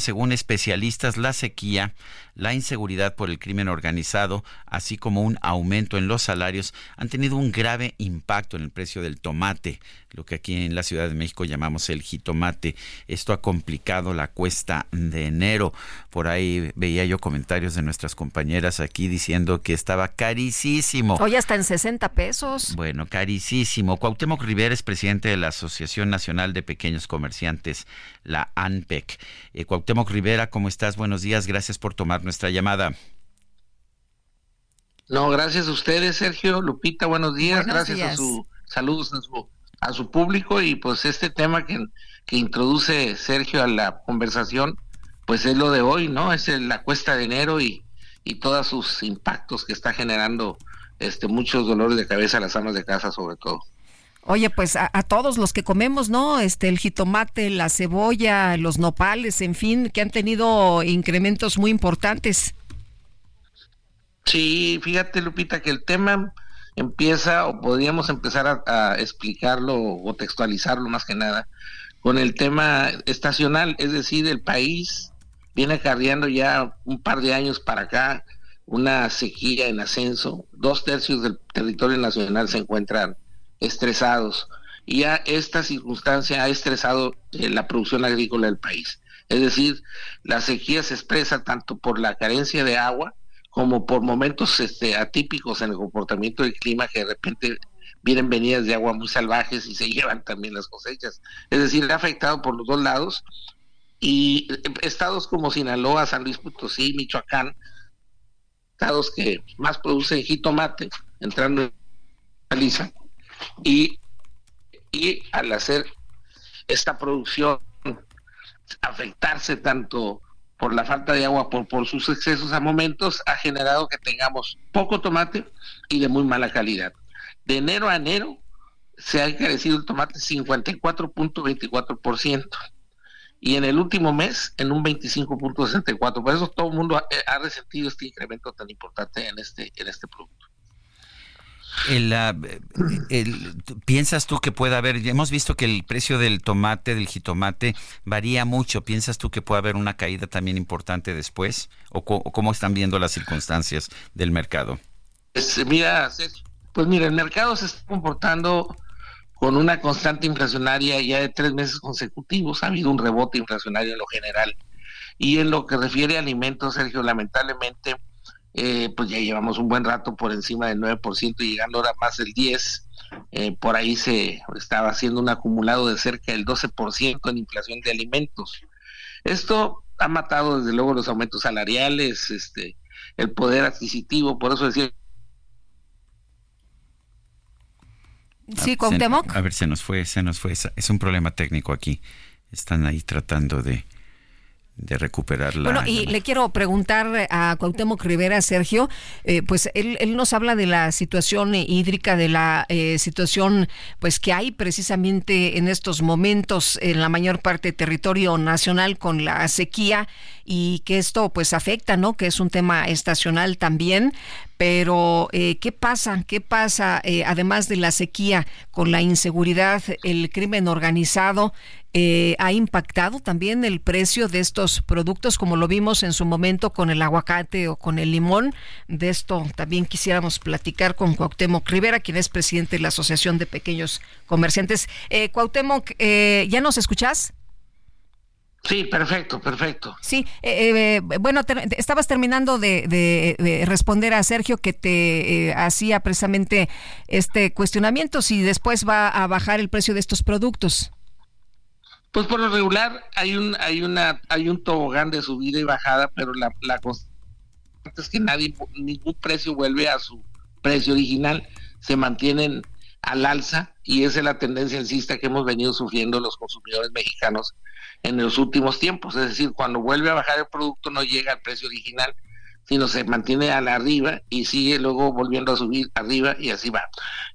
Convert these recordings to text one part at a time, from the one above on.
Según especialistas, la sequía, la inseguridad por el crimen organizado, así como un aumento en los salarios, han tenido un grave impacto en el precio del tomate, lo que aquí en la Ciudad de México llamamos el jitomate. Esto ha complicado la cuesta de enero. Por ahí veía yo comentarios de nuestras compañeras aquí diciendo que estaba carísimo. Hoy hasta en 60 pesos. Bueno, carísimo. Cuauhtémoc Rivera es presidente de la Asociación Nacional de Pequeños Comerciantes, la ANPEC. Eh, Cuauhtémoc Rivera, ¿cómo estás? Buenos días, gracias por tomar nuestra llamada. No, gracias a ustedes, Sergio, Lupita, buenos días, gracias a su saludos a su, a su público y pues este tema que, que introduce Sergio a la conversación, pues es lo de hoy, ¿no? Es la cuesta de enero y, y todos sus impactos que está generando este muchos dolores de cabeza a las amas de casa sobre todo. Oye, pues a, todos los que comemos, ¿no? Este, el jitomate, la cebolla, los nopales, en fin, que han tenido incrementos muy importantes. Sí, fíjate, Lupita, que el tema empieza, o podríamos empezar a, explicarlo o textualizarlo más que nada, con el tema estacional, es decir, el país viene acarreando ya un par de años para acá una sequía en ascenso, dos tercios del territorio nacional se encuentran estresados. Y esta circunstancia ha estresado eh, la producción agrícola del país. Es decir, la sequía se expresa tanto por la carencia de agua como por momentos este, atípicos en el comportamiento del clima que de repente vienen venidas de agua muy salvajes y se llevan también las cosechas. Es decir, ha afectado por los dos lados y eh, estados como Sinaloa, San Luis Potosí, Michoacán, estados que más producen jitomate, entrando en Lisa, y, y al hacer esta producción afectarse tanto por la falta de agua, por, sus excesos a momentos, ha generado que tengamos poco tomate y de muy mala calidad. De enero a enero se ha encarecido el tomate 54.24% y en el último mes en un 25.64. Por eso todo el mundo ha, ha resentido este incremento tan importante en este, en este producto. El, ¿Piensas tú que puede haber, hemos visto que el precio del tomate, del jitomate, varía mucho. ¿Piensas tú que puede haber una caída también importante después? ¿O, cómo están viendo las circunstancias del mercado? Pues mira, pues mira, el mercado se está comportando con una constante inflacionaria ya de tres meses consecutivos. Ha habido un rebote inflacionario en lo general. Y en lo que refiere a alimentos, Sergio, lamentablemente eh, pues ya llevamos un buen rato por encima del 9% y llegando ahora más del 10%. Eh, por ahí se estaba haciendo un acumulado de cerca del 12% en inflación de alimentos. Esto ha matado desde luego los aumentos salariales, este, el poder adquisitivo, por eso decía Sí, Cuauhtémoc. A ver, se nos fue, se nos fue. Es un problema técnico aquí. Están ahí tratando de, de recuperar la... Bueno, y le quiero preguntar a Cuauhtémoc Rivera, Sergio, eh, pues él, él, nos habla de la situación hídrica, de la eh, situación pues que hay precisamente en estos momentos en la mayor parte del territorio nacional con la sequía y que esto pues afecta, ¿no? Que es un tema estacional también, pero eh, ¿qué pasa? ¿Qué pasa además de la sequía con la inseguridad, el crimen organizado? Eh, ha impactado también el precio de estos productos, como lo vimos en su momento con el aguacate o con el limón. De esto también quisiéramos platicar con Cuauhtémoc Rivera, quien es presidente de la Asociación de Pequeños Comerciantes. Eh, Cuauhtémoc, eh, ¿ya nos escuchás? Sí, perfecto, perfecto. Sí, eh, bueno, estabas terminando de, responder a Sergio que te hacía precisamente este cuestionamiento si después va a bajar el precio de estos productos. Pues por lo regular hay un hay una hay un tobogán de subida y bajada, pero la la es que nadie ningún precio vuelve a su precio original, se mantienen al alza y esa es la tendencia alcista que hemos venido sufriendo los consumidores mexicanos en los últimos tiempos. Es decir, cuando vuelve a bajar el producto no llega al precio original, sino se mantiene a la arriba y sigue luego volviendo a subir arriba y así va.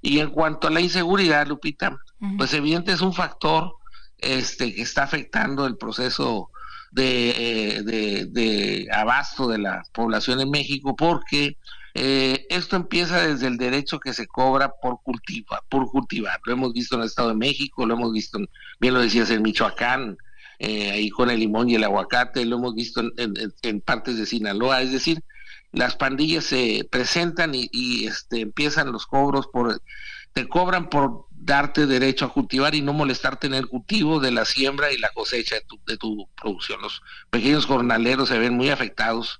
Y en cuanto a la inseguridad, Lupita, pues evidente es un factor este que está afectando el proceso de, eh, de, de abasto de la población en México porque eh, esto empieza desde el derecho que se cobra por cultivar, por cultivar. Lo hemos visto en el Estado de México, lo hemos visto, bien lo decías, en Michoacán, eh, ahí con el limón y el aguacate, lo hemos visto en, partes de Sinaloa. Es decir, las pandillas se presentan y, este, empiezan los cobros por, te cobran por darte derecho a cultivar y no molestarte en el cultivo de la siembra y la cosecha de tu, de tu producción. Los pequeños jornaleros se ven muy afectados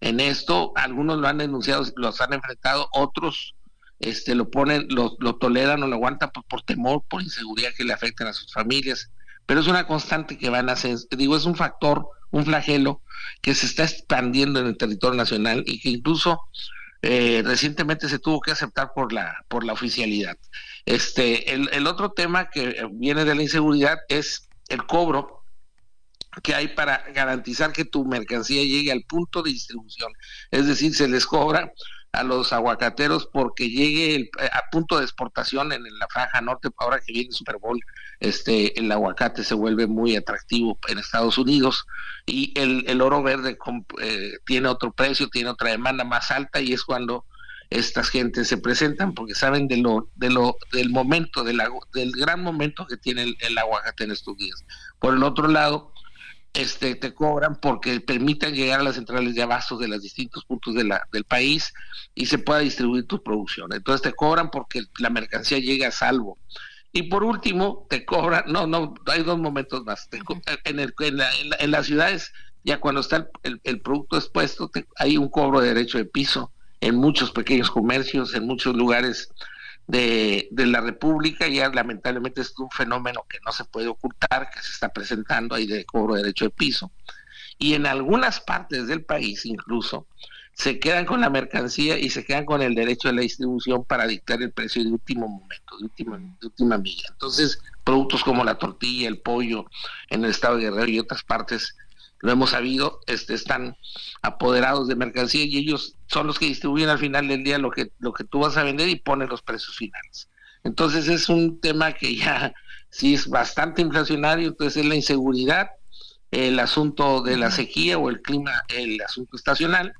en esto. Algunos lo han denunciado, los han enfrentado, otros este lo ponen, lo, lo toleran o lo aguantan por, temor, por inseguridad que le afecten a sus familias. Pero es una constante que van a hacer, digo, es un factor, un flagelo que se está expandiendo en el territorio nacional y que incluso eh, recientemente se tuvo que aceptar por la por la oficialidad. Este, el otro tema que viene de la inseguridad es el cobro que hay para garantizar que tu mercancía llegue al punto de distribución. Es decir, se les cobra a los aguacateros porque llegue el, a punto de exportación en, la franja norte, ahora que viene el Super Bowl, este, el aguacate se vuelve muy atractivo en Estados Unidos y el, el oro verde eh, tiene otro precio, tiene otra demanda más alta y es cuando estas gentes se presentan porque saben de lo, de lo, del momento, del, del gran momento que tiene el, el aguacate en estos días. Por el otro lado, este, te cobran porque permitan llegar a las centrales de abastos de los distintos puntos de la, del país y se pueda distribuir tu producción. Entonces te cobran porque la mercancía llega a salvo. Y por último, te cobran, no, no, hay dos momentos más. en, el, en, las ciudades, ya cuando está el, el, producto expuesto, hay un cobro de derecho de piso en muchos pequeños comercios, en muchos lugares de, de, la República, ya lamentablemente es un fenómeno que no se puede ocultar, que se está presentando ahí de cobro de derecho de piso. Y en algunas partes del país incluso se quedan con la mercancía y se quedan con el derecho de la distribución para dictar el precio de último momento, de última, de última milla. Entonces, productos como la tortilla, el pollo en el estado de Guerrero y otras partes lo hemos sabido, este, están apoderados de mercancía y ellos son los que distribuyen al final del día lo que, lo que tú vas a vender y ponen los precios finales. Entonces es un tema que ya sí es bastante inflacionario, entonces es la inseguridad, el asunto de la sequía o el clima, el asunto estacional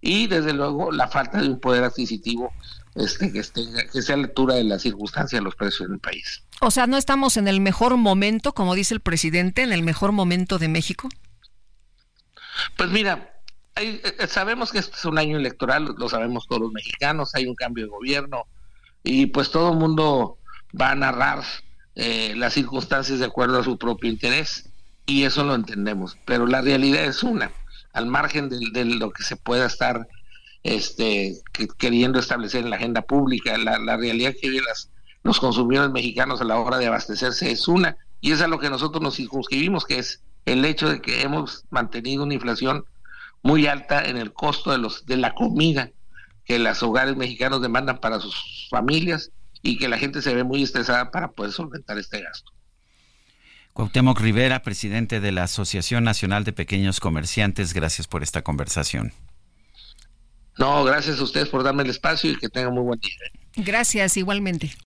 y desde luego la falta de un poder adquisitivo este, que, esté, que sea a la altura de las circunstancias de los precios en el país. O sea, ¿no estamos en el mejor momento, como dice el presidente, en el mejor momento de México? Pues mira, eh, sabemos que este es un año electoral, lo sabemos todos los mexicanos, hay un cambio de gobierno y pues todo el mundo va a narrar eh, las circunstancias de acuerdo a su propio interés y eso lo entendemos, pero la realidad es una, al margen de, lo que se pueda estar este, queriendo establecer en la agenda pública, la, realidad que viven los consumidores mexicanos a la hora de abastecerse es una y es a lo que nosotros nos circunscribimos, que es el hecho de que hemos mantenido una inflación muy alta en el costo de los de la comida que los hogares mexicanos demandan para sus familias y que la gente se ve muy estresada para poder solventar este gasto. Cuauhtémoc Rivera, presidente de la Asociación Nacional de Pequeños Comerciantes, gracias por esta conversación. No, gracias a ustedes por darme el espacio y que tengan muy buen día. Gracias, igualmente.